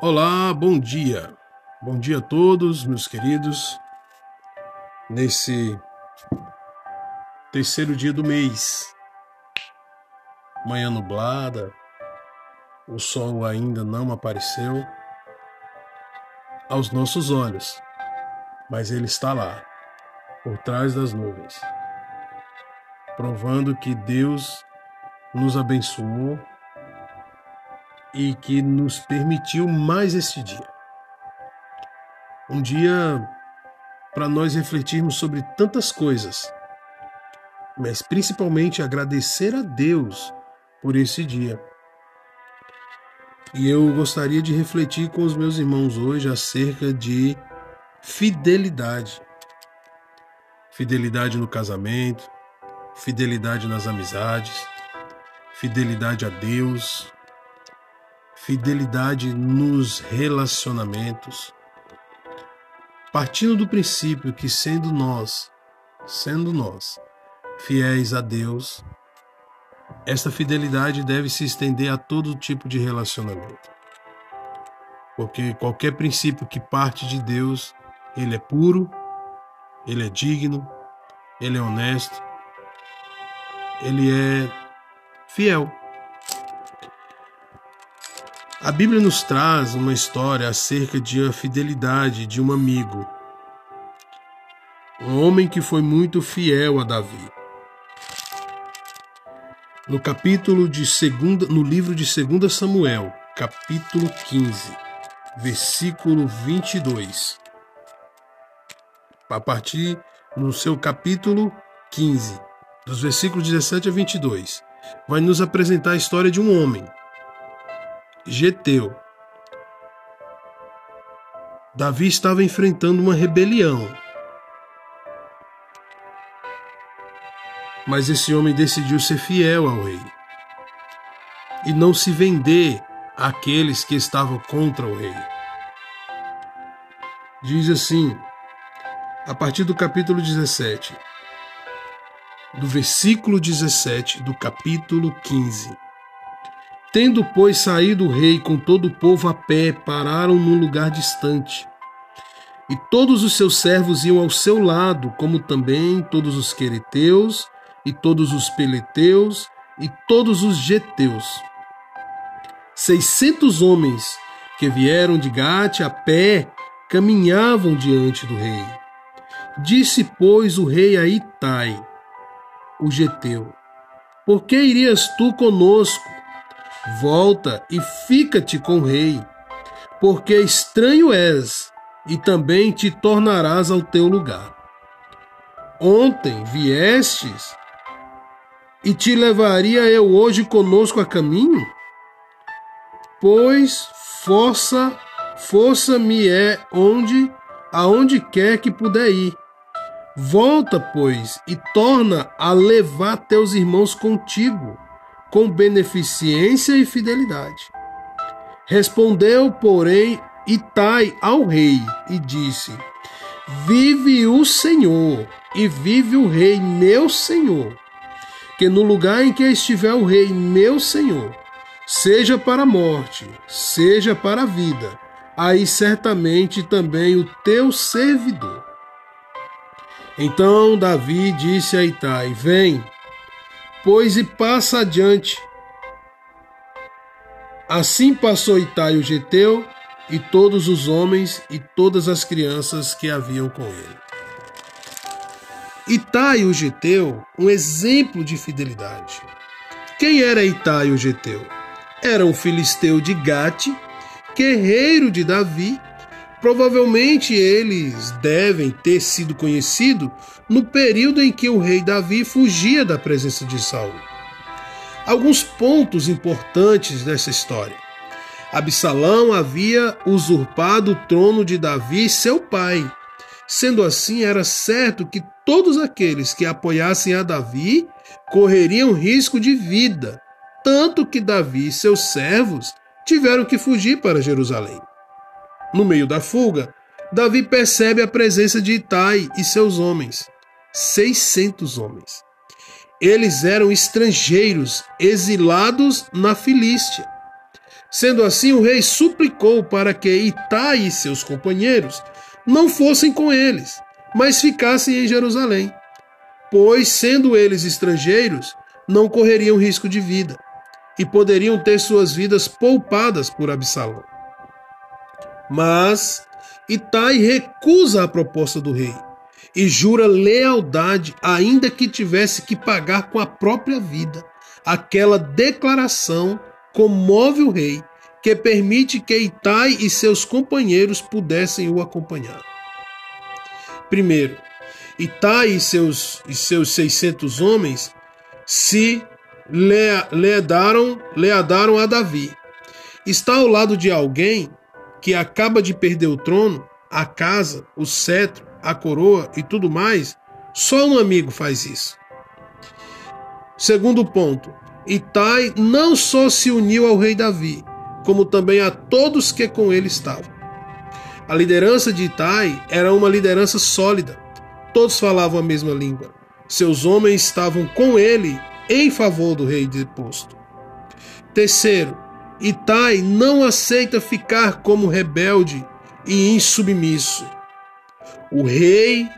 Olá, bom dia. Bom dia a todos, meus queridos. Nesse terceiro dia do mês, manhã nublada, o sol ainda não apareceu aos nossos olhos, mas ele está lá, por trás das nuvens, provando que Deus nos abençoou e que nos permitiu mais este dia. Um dia para nós refletirmos sobre tantas coisas, mas principalmente agradecer a Deus por esse dia. E eu gostaria de refletir com os meus irmãos hoje acerca de fidelidade. Fidelidade no casamento, fidelidade nas amizades, fidelidade a Deus, fidelidade nos relacionamentos, partindo do princípio que sendo nós, sendo nós fiéis a Deus, esta fidelidade deve se estender a todo tipo de relacionamento. Porque qualquer princípio que parte de Deus, ele é puro, ele é digno, ele é honesto, ele é fiel. A Bíblia nos traz uma história acerca de a fidelidade de um amigo, um homem que foi muito fiel a Davi. No capítulo de segunda, no livro de 2 Samuel, capítulo 15, versículo 22. A partir no seu capítulo 15, dos versículos 17 a 22, vai nos apresentar a história de um homem Geteu. Davi estava enfrentando uma rebelião. Mas esse homem decidiu ser fiel ao rei e não se vender àqueles que estavam contra o rei. Diz assim, a partir do capítulo 17, do versículo 17 do capítulo 15. Tendo, pois, saído o rei com todo o povo a pé, pararam num lugar distante. E todos os seus servos iam ao seu lado, como também todos os quereteus, e todos os peleteus, e todos os geteus. Seiscentos homens que vieram de Gate a pé caminhavam diante do rei. Disse, pois, o rei a Itai, o geteu: Por que irias tu conosco? Volta e fica-te com o rei, porque estranho és, e também te tornarás ao teu lugar. Ontem viestes, e te levaria eu hoje conosco a caminho? Pois força, força me é onde, aonde quer que puder ir. Volta, pois, e torna a levar teus irmãos contigo com beneficência e fidelidade. Respondeu, porém, Itai ao rei e disse: Vive o Senhor e vive o rei meu senhor, que no lugar em que estiver o rei meu senhor, seja para a morte, seja para a vida, aí certamente também o teu servidor. Então Davi disse a Itai: Vem, pois e passa adiante. Assim passou Itai o Geteu e todos os homens e todas as crianças que haviam com ele. Itai o Geteu, um exemplo de fidelidade. Quem era Itai o Geteu? Era um filisteu de Gate, guerreiro de Davi Provavelmente eles devem ter sido conhecidos no período em que o rei Davi fugia da presença de Saul. Alguns pontos importantes dessa história. Absalão havia usurpado o trono de Davi, seu pai. Sendo assim, era certo que todos aqueles que apoiassem a Davi correriam risco de vida, tanto que Davi e seus servos tiveram que fugir para Jerusalém. No meio da fuga, Davi percebe a presença de Itai e seus homens, 600 homens. Eles eram estrangeiros, exilados na Filístia. Sendo assim, o rei suplicou para que Itai e seus companheiros não fossem com eles, mas ficassem em Jerusalém, pois, sendo eles estrangeiros, não correriam risco de vida e poderiam ter suas vidas poupadas por Absalão. Mas Itai recusa a proposta do rei e jura lealdade, ainda que tivesse que pagar com a própria vida. Aquela declaração comove o rei, que permite que Itai e seus companheiros pudessem o acompanhar. Primeiro, Itai e seus, e seus 600 homens se leadaram, leadaram a Davi. Está ao lado de alguém que acaba de perder o trono, a casa, o cetro, a coroa e tudo mais, só um amigo faz isso. Segundo ponto, Itai não só se uniu ao rei Davi, como também a todos que com ele estavam. A liderança de Itai era uma liderança sólida. Todos falavam a mesma língua. Seus homens estavam com ele em favor do rei deposto. Terceiro, Itai não aceita ficar como rebelde e insubmisso. O rei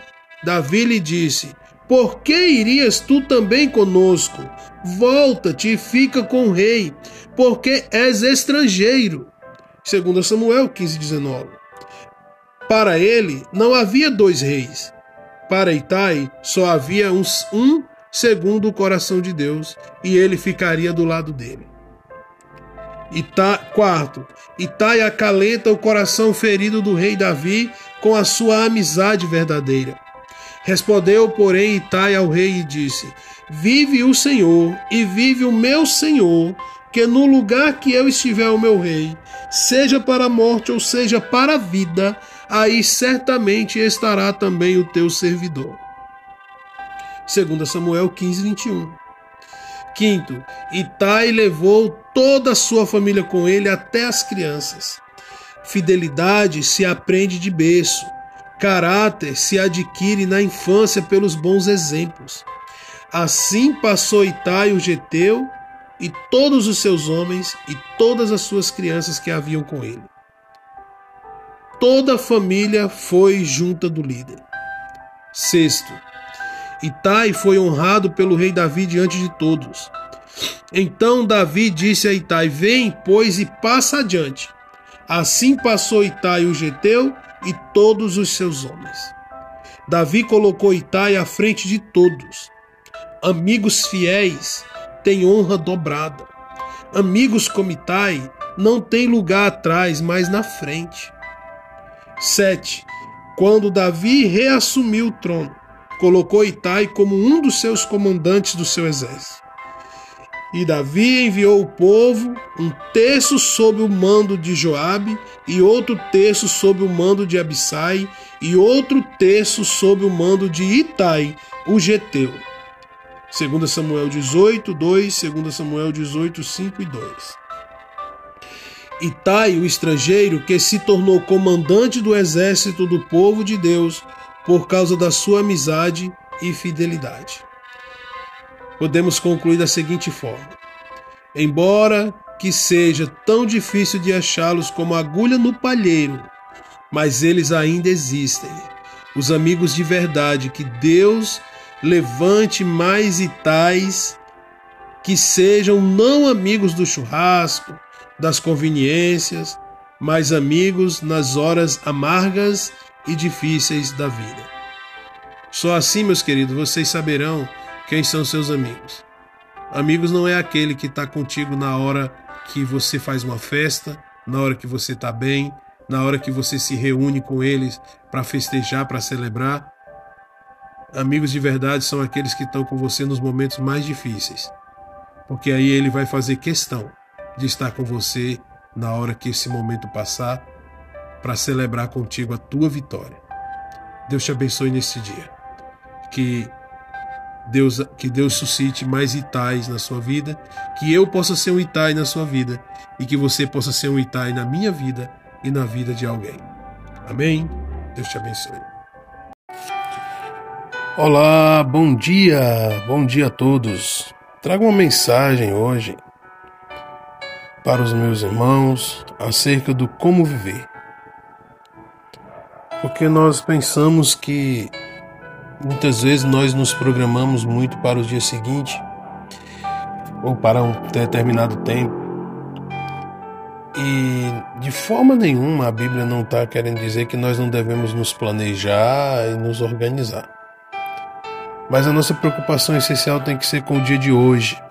Davi lhe disse: Por que irias tu também conosco? Volta-te e fica com o rei, porque és estrangeiro. Segundo Samuel 15:19. Para ele não havia dois reis. Para Itai só havia um, um segundo o coração de Deus, e ele ficaria do lado dele. Ita, quarto, Itai acalenta o coração ferido do rei Davi com a sua amizade verdadeira. Respondeu, porém, Itai ao rei e disse: Vive o Senhor e vive o meu Senhor, que no lugar que eu estiver o meu rei, seja para a morte ou seja para a vida, aí certamente estará também o teu servidor. 2 Samuel 15, 21. Quinto, Itai levou toda a sua família com ele, até as crianças. Fidelidade se aprende de berço. Caráter se adquire na infância pelos bons exemplos. Assim passou Itai o Geteu e todos os seus homens e todas as suas crianças que haviam com ele. Toda a família foi junta do líder. Sexto, Itai foi honrado pelo rei Davi diante de todos. Então Davi disse a Itai: Vem, pois, e passa adiante. Assim passou Itai o Geteu e todos os seus homens. Davi colocou Itai à frente de todos. Amigos fiéis têm honra dobrada. Amigos como Itai não têm lugar atrás, mas na frente. 7. Quando Davi reassumiu o trono, colocou Itai como um dos seus comandantes do seu exército. E Davi enviou o povo, um terço sob o mando de Joabe, e outro terço sob o mando de Abissai, e outro terço sob o mando de Itai, o Geteu. 2 Samuel 18, 2, 2 Samuel 18, 5 e 2. Itai, o estrangeiro, que se tornou comandante do exército do povo de Deus por causa da sua amizade e fidelidade podemos concluir da seguinte forma: Embora que seja tão difícil de achá-los como agulha no palheiro, mas eles ainda existem. Os amigos de verdade, que Deus levante mais e tais que sejam não amigos do churrasco, das conveniências, mas amigos nas horas amargas e difíceis da vida. Só assim, meus queridos, vocês saberão quem são seus amigos? Amigos não é aquele que está contigo na hora que você faz uma festa, na hora que você está bem, na hora que você se reúne com eles para festejar, para celebrar. Amigos de verdade são aqueles que estão com você nos momentos mais difíceis, porque aí ele vai fazer questão de estar com você na hora que esse momento passar, para celebrar contigo a tua vitória. Deus te abençoe nesse dia. Que Deus, que Deus suscite mais Itais na sua vida, que eu possa ser um Itai na sua vida e que você possa ser um Itai na minha vida e na vida de alguém. Amém? Deus te abençoe. Olá, bom dia, bom dia a todos. Trago uma mensagem hoje para os meus irmãos acerca do como viver. Porque nós pensamos que muitas vezes nós nos programamos muito para o dia seguinte ou para um determinado tempo. E de forma nenhuma a Bíblia não está querendo dizer que nós não devemos nos planejar e nos organizar. Mas a nossa preocupação essencial tem que ser com o dia de hoje.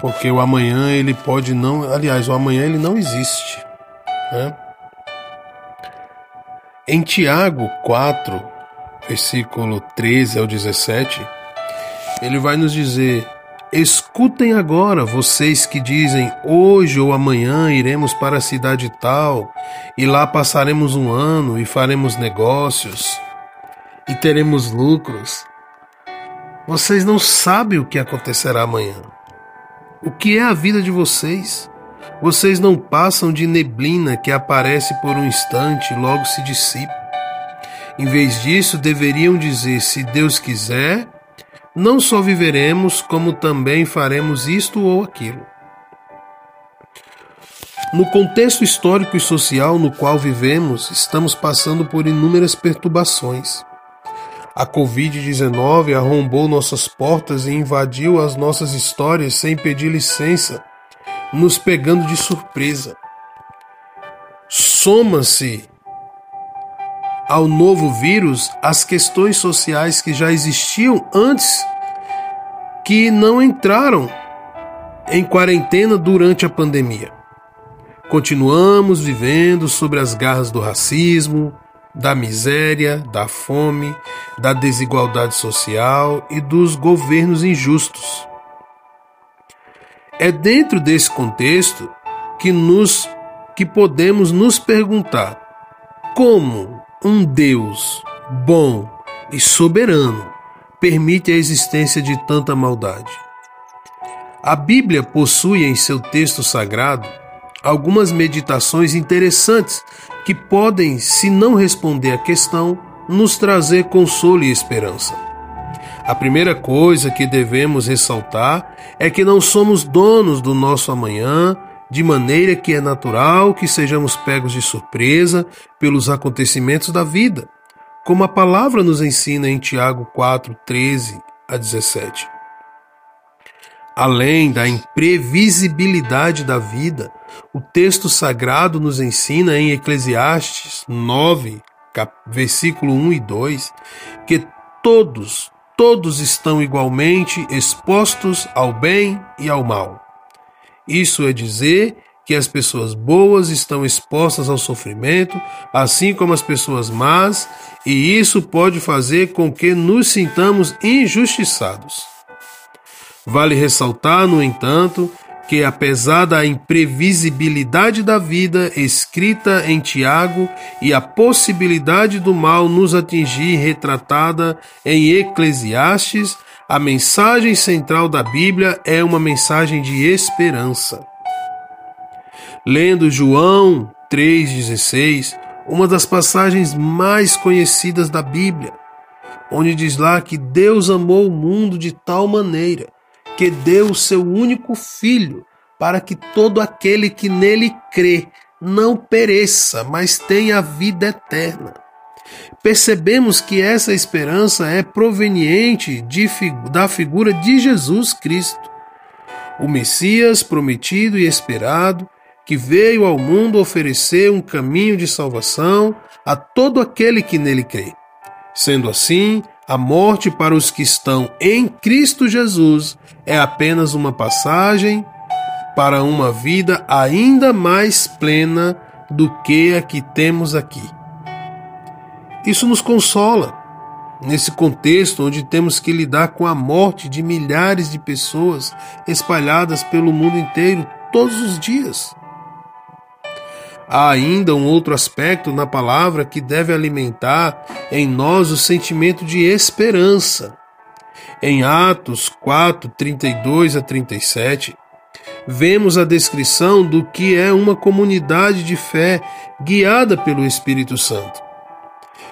Porque o amanhã ele pode não. Aliás, o amanhã ele não existe. Né? Em Tiago 4, versículo 13 ao 17, ele vai nos dizer: Escutem agora, vocês que dizem, hoje ou amanhã iremos para a cidade tal, e lá passaremos um ano e faremos negócios, e teremos lucros. Vocês não sabem o que acontecerá amanhã. O que é a vida de vocês? Vocês não passam de neblina que aparece por um instante e logo se dissipa. Em vez disso, deveriam dizer: se Deus quiser, não só viveremos, como também faremos isto ou aquilo. No contexto histórico e social no qual vivemos, estamos passando por inúmeras perturbações. A Covid-19 arrombou nossas portas e invadiu as nossas histórias sem pedir licença, nos pegando de surpresa. Soma-se ao novo vírus as questões sociais que já existiam antes, que não entraram em quarentena durante a pandemia. Continuamos vivendo sobre as garras do racismo, da miséria, da fome, da desigualdade social e dos governos injustos. É dentro desse contexto que nos que podemos nos perguntar como um Deus bom e soberano permite a existência de tanta maldade. A Bíblia possui em seu texto sagrado algumas meditações interessantes que podem, se não responder à questão, nos trazer consolo e esperança. A primeira coisa que devemos ressaltar é que não somos donos do nosso amanhã, de maneira que é natural que sejamos pegos de surpresa pelos acontecimentos da vida, como a palavra nos ensina em Tiago 4, 13 a 17. Além da imprevisibilidade da vida, o texto sagrado nos ensina em Eclesiastes 9, versículo 1 e 2, que todos, todos estão igualmente expostos ao bem e ao mal. Isso é dizer que as pessoas boas estão expostas ao sofrimento, assim como as pessoas más, e isso pode fazer com que nos sintamos injustiçados. Vale ressaltar, no entanto, que apesar da imprevisibilidade da vida escrita em Tiago e a possibilidade do mal nos atingir retratada em Eclesiastes, a mensagem central da Bíblia é uma mensagem de esperança. Lendo João 3,16, uma das passagens mais conhecidas da Bíblia, onde diz lá que Deus amou o mundo de tal maneira que deu o seu único filho, para que todo aquele que nele crê não pereça, mas tenha vida eterna. Percebemos que essa esperança é proveniente de, da figura de Jesus Cristo, o Messias prometido e esperado, que veio ao mundo oferecer um caminho de salvação a todo aquele que nele crê. Sendo assim, a morte para os que estão em Cristo Jesus é apenas uma passagem para uma vida ainda mais plena do que a que temos aqui. Isso nos consola nesse contexto onde temos que lidar com a morte de milhares de pessoas espalhadas pelo mundo inteiro todos os dias. Há ainda um outro aspecto na palavra que deve alimentar em nós o sentimento de esperança. Em Atos 4, 32 a 37, vemos a descrição do que é uma comunidade de fé guiada pelo Espírito Santo.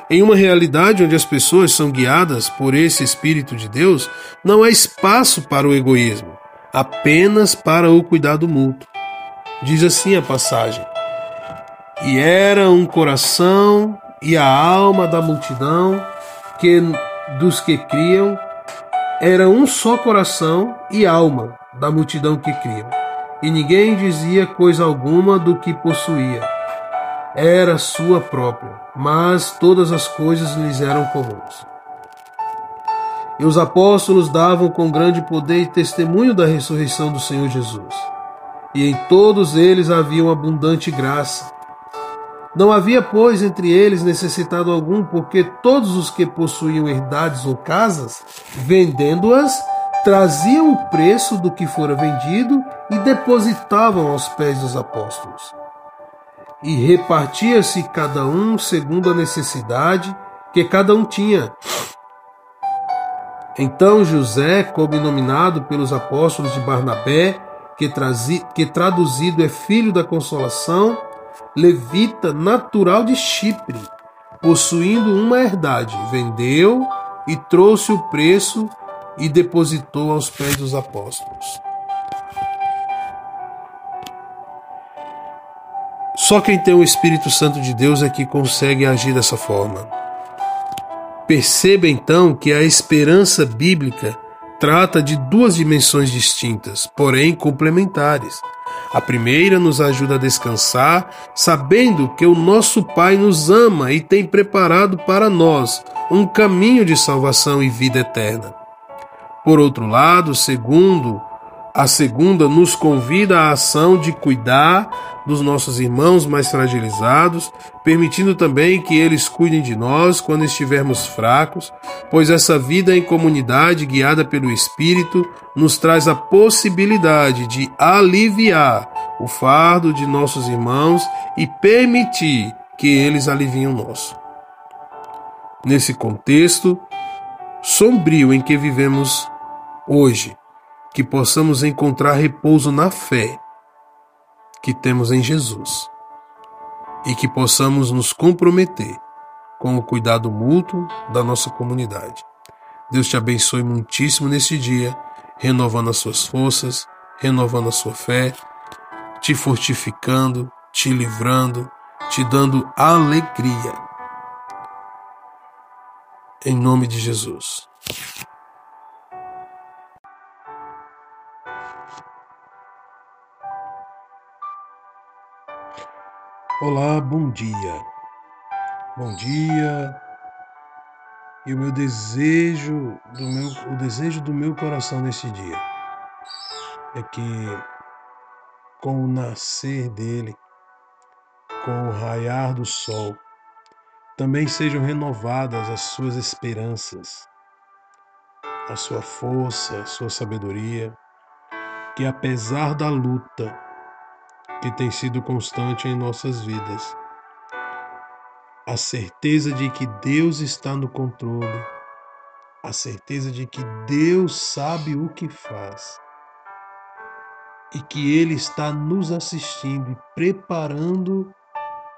Em uma realidade onde as pessoas são guiadas por esse Espírito de Deus, não há espaço para o egoísmo, apenas para o cuidado mútuo. Diz assim a passagem: E era um coração e a alma da multidão que dos que criam era um só coração e alma da multidão que criam. E ninguém dizia coisa alguma do que possuía. Era sua própria, mas todas as coisas lhes eram comuns. E os apóstolos davam com grande poder testemunho da ressurreição do Senhor Jesus. E em todos eles havia uma abundante graça. Não havia, pois, entre eles necessitado algum, porque todos os que possuíam herdades ou casas, vendendo-as, traziam o preço do que fora vendido e depositavam aos pés dos apóstolos. E repartia-se cada um segundo a necessidade que cada um tinha. Então José, cognominado pelos apóstolos de Barnabé, que traduzido é filho da consolação, levita natural de Chipre, possuindo uma herdade, vendeu e trouxe o preço e depositou aos pés dos apóstolos. Só quem tem o Espírito Santo de Deus é que consegue agir dessa forma. Perceba então que a esperança bíblica trata de duas dimensões distintas, porém complementares. A primeira nos ajuda a descansar, sabendo que o nosso Pai nos ama e tem preparado para nós um caminho de salvação e vida eterna. Por outro lado, segundo a segunda nos convida à ação de cuidar dos nossos irmãos mais fragilizados, permitindo também que eles cuidem de nós quando estivermos fracos, pois essa vida em comunidade guiada pelo Espírito nos traz a possibilidade de aliviar o fardo de nossos irmãos e permitir que eles aliviem o nosso. Nesse contexto sombrio em que vivemos hoje, que possamos encontrar repouso na fé que temos em Jesus e que possamos nos comprometer com o cuidado mútuo da nossa comunidade. Deus te abençoe muitíssimo neste dia, renovando as suas forças, renovando a sua fé, te fortificando, te livrando, te dando alegria. Em nome de Jesus. Olá, bom dia. Bom dia. E o meu desejo do meu o desejo do meu coração nesse dia é que com o nascer dele, com o raiar do sol, também sejam renovadas as suas esperanças, a sua força, a sua sabedoria, que apesar da luta, que tem sido constante em nossas vidas. A certeza de que Deus está no controle, a certeza de que Deus sabe o que faz e que Ele está nos assistindo e preparando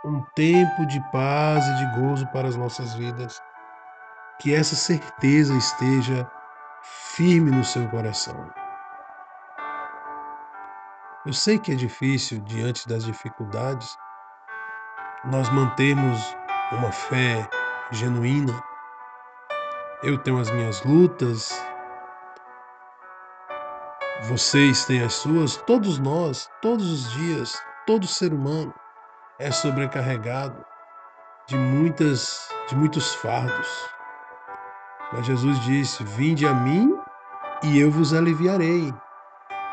um tempo de paz e de gozo para as nossas vidas. Que essa certeza esteja firme no seu coração. Eu sei que é difícil, diante das dificuldades, nós mantermos uma fé genuína. Eu tenho as minhas lutas, vocês têm as suas, todos nós, todos os dias, todo ser humano é sobrecarregado de muitas de muitos fardos. Mas Jesus disse: "Vinde a mim e eu vos aliviarei,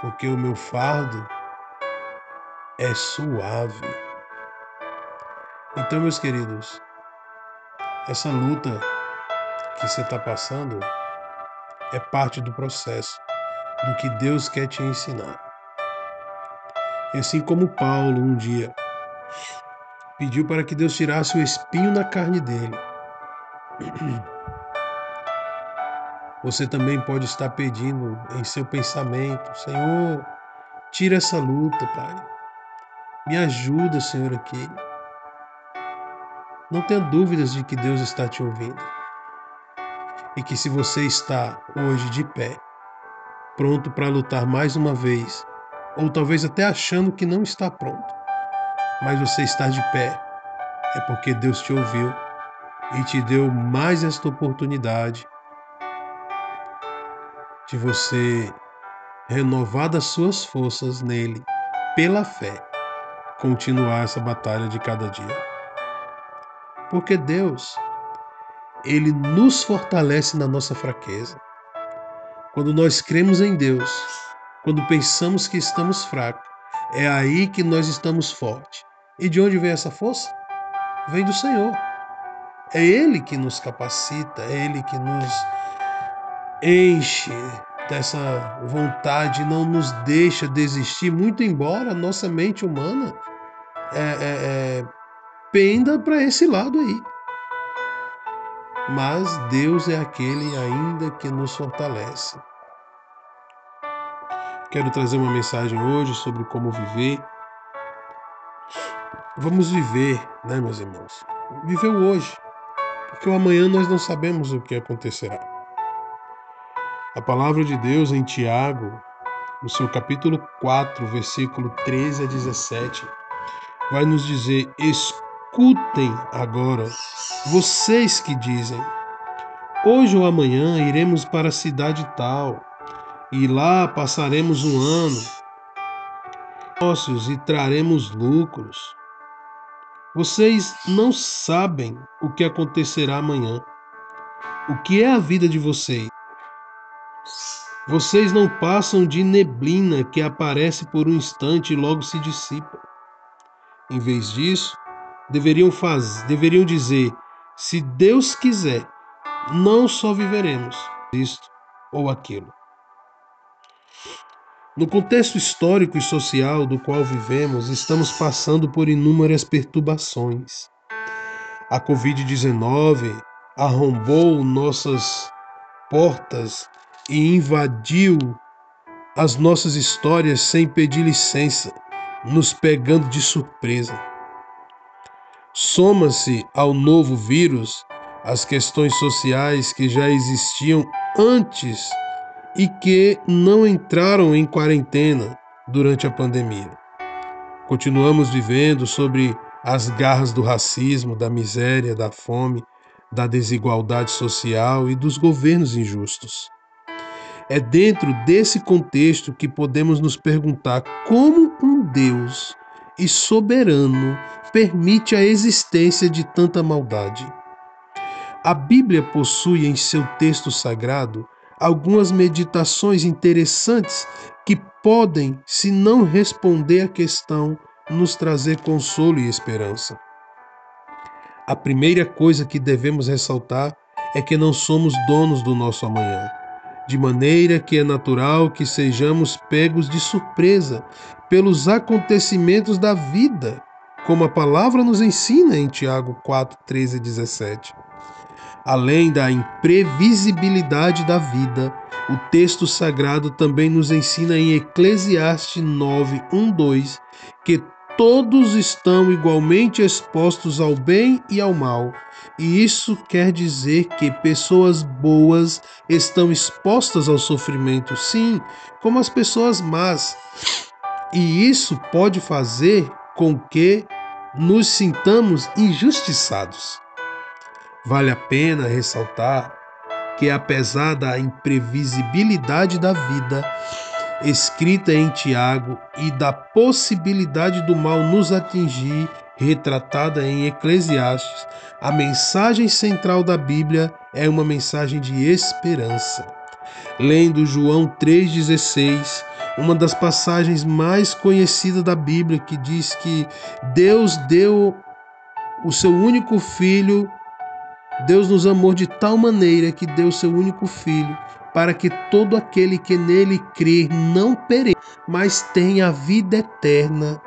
porque o meu fardo é suave. Então, meus queridos, essa luta que você está passando é parte do processo, do que Deus quer te ensinar. E assim como Paulo um dia pediu para que Deus tirasse o espinho na carne dele, você também pode estar pedindo em seu pensamento: Senhor, tira essa luta, Pai. Me ajuda, Senhor, aqui. Não tenha dúvidas de que Deus está te ouvindo. E que se você está hoje de pé, pronto para lutar mais uma vez, ou talvez até achando que não está pronto. Mas você está de pé, é porque Deus te ouviu e te deu mais esta oportunidade de você renovar das suas forças nele, pela fé, continuar essa batalha de cada dia. Porque Deus, ele nos fortalece na nossa fraqueza. Quando nós cremos em Deus, quando pensamos que estamos fracos, é aí que nós estamos fortes. E de onde vem essa força? Vem do Senhor. É Ele que nos capacita, é Ele que nos enche dessa vontade, não nos deixa desistir, muito embora nossa mente humana é, é, é, penda para esse lado aí. Mas Deus é aquele ainda que nos fortalece. Quero trazer uma mensagem hoje sobre como viver. Vamos viver, né, meus irmãos? Viver o hoje, porque o amanhã nós não sabemos o que acontecerá. A palavra de Deus em Tiago, no seu capítulo 4, versículo 13 a 17, vai nos dizer: Escutem agora, vocês que dizem: Hoje ou amanhã iremos para a cidade tal, e lá passaremos um ano, negócios e traremos lucros. Vocês não sabem o que acontecerá amanhã. O que é a vida de vocês? Vocês não passam de neblina que aparece por um instante e logo se dissipa. Em vez disso, deveriam fazer, deveriam dizer: se Deus quiser, não só viveremos isto ou aquilo. No contexto histórico e social do qual vivemos, estamos passando por inúmeras perturbações. A Covid-19 arrombou nossas portas e invadiu as nossas histórias sem pedir licença, nos pegando de surpresa. Soma-se ao novo vírus as questões sociais que já existiam antes e que não entraram em quarentena durante a pandemia. Continuamos vivendo sobre as garras do racismo, da miséria, da fome, da desigualdade social e dos governos injustos. É dentro desse contexto que podemos nos perguntar como um Deus e soberano permite a existência de tanta maldade. A Bíblia possui em seu texto sagrado algumas meditações interessantes que podem, se não responder à questão, nos trazer consolo e esperança. A primeira coisa que devemos ressaltar é que não somos donos do nosso amanhã de maneira que é natural que sejamos pegos de surpresa pelos acontecimentos da vida, como a palavra nos ensina em Tiago 4, 13 e 17. Além da imprevisibilidade da vida, o texto sagrado também nos ensina em Eclesiastes 9, 1, 2 que todos estão igualmente expostos ao bem e ao mal. E isso quer dizer que pessoas boas estão expostas ao sofrimento, sim, como as pessoas más. E isso pode fazer com que nos sintamos injustiçados. Vale a pena ressaltar que, apesar da imprevisibilidade da vida, escrita em Tiago e da possibilidade do mal nos atingir, retratada em Eclesiastes, a mensagem central da Bíblia é uma mensagem de esperança. Lendo João 3,16, uma das passagens mais conhecidas da Bíblia, que diz que Deus deu o seu único filho, Deus nos amou de tal maneira que deu o seu único filho para que todo aquele que nele crer não pereça, mas tenha a vida eterna.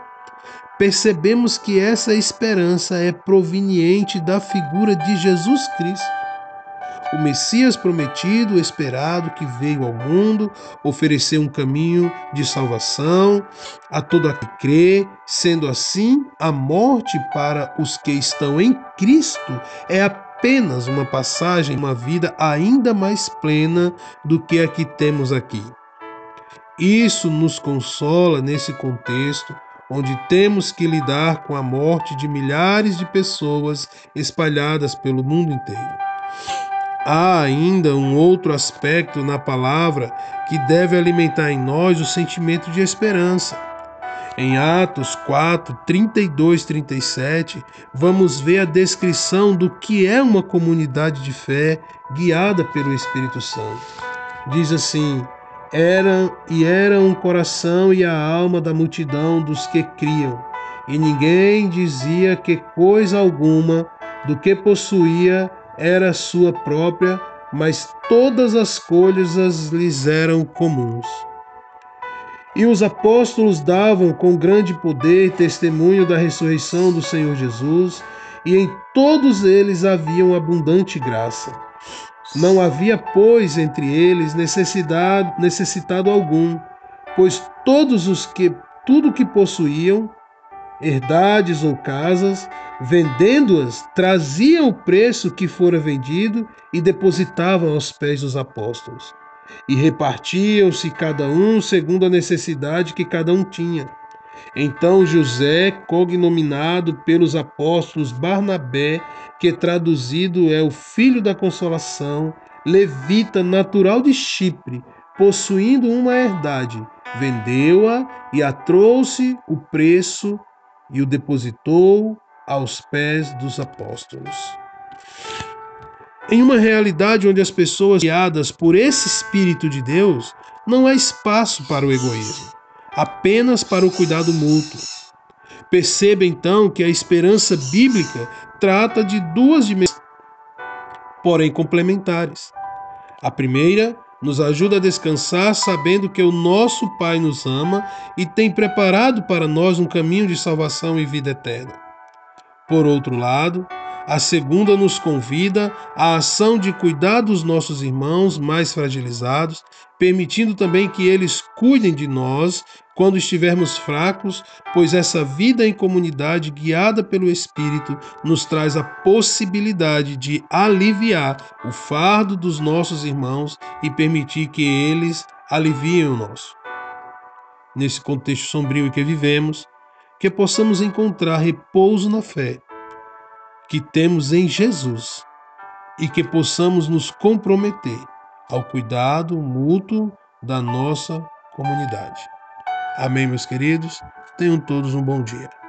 Percebemos que essa esperança é proveniente da figura de Jesus Cristo. O Messias prometido, esperado, que veio ao mundo, oferecer um caminho de salvação a todo aquele que crê, sendo assim, a morte para os que estão em Cristo é apenas uma passagem, uma vida ainda mais plena do que a que temos aqui. Isso nos consola nesse contexto onde temos que lidar com a morte de milhares de pessoas espalhadas pelo mundo inteiro. Há ainda um outro aspecto na palavra que deve alimentar em nós o sentimento de esperança. Em Atos 4, 32, 37, vamos ver a descrição do que é uma comunidade de fé guiada pelo Espírito Santo. Diz assim: eram e eram o coração e a alma da multidão dos que criam, e ninguém dizia que coisa alguma do que possuía era sua própria, mas todas as coisas lhes eram comuns. E os apóstolos davam com grande poder testemunho da ressurreição do Senhor Jesus, e em todos eles havia abundante graça. Não havia, pois, entre eles necessidade, necessitado algum, pois todos os que tudo que possuíam, herdades ou casas, vendendo-as, traziam o preço que fora vendido e depositavam aos pés dos apóstolos. E repartiam-se cada um segundo a necessidade que cada um tinha. Então José, cognominado pelos apóstolos Barnabé, que traduzido é o filho da consolação, levita natural de Chipre, possuindo uma herdade, vendeu-a e a trouxe o preço e o depositou aos pés dos apóstolos. Em uma realidade onde as pessoas guiadas por esse Espírito de Deus, não há espaço para o egoísmo, apenas para o cuidado mútuo. Perceba então que a esperança bíblica trata de duas dimensões, porém complementares. A primeira nos ajuda a descansar sabendo que o nosso Pai nos ama e tem preparado para nós um caminho de salvação e vida eterna. Por outro lado, a segunda nos convida à ação de cuidar dos nossos irmãos mais fragilizados, permitindo também que eles cuidem de nós quando estivermos fracos, pois essa vida em comunidade guiada pelo Espírito nos traz a possibilidade de aliviar o fardo dos nossos irmãos e permitir que eles aliviem o nosso. Nesse contexto sombrio em que vivemos, que possamos encontrar repouso na fé que temos em Jesus e que possamos nos comprometer ao cuidado mútuo da nossa comunidade. Amém, meus queridos. Tenham todos um bom dia.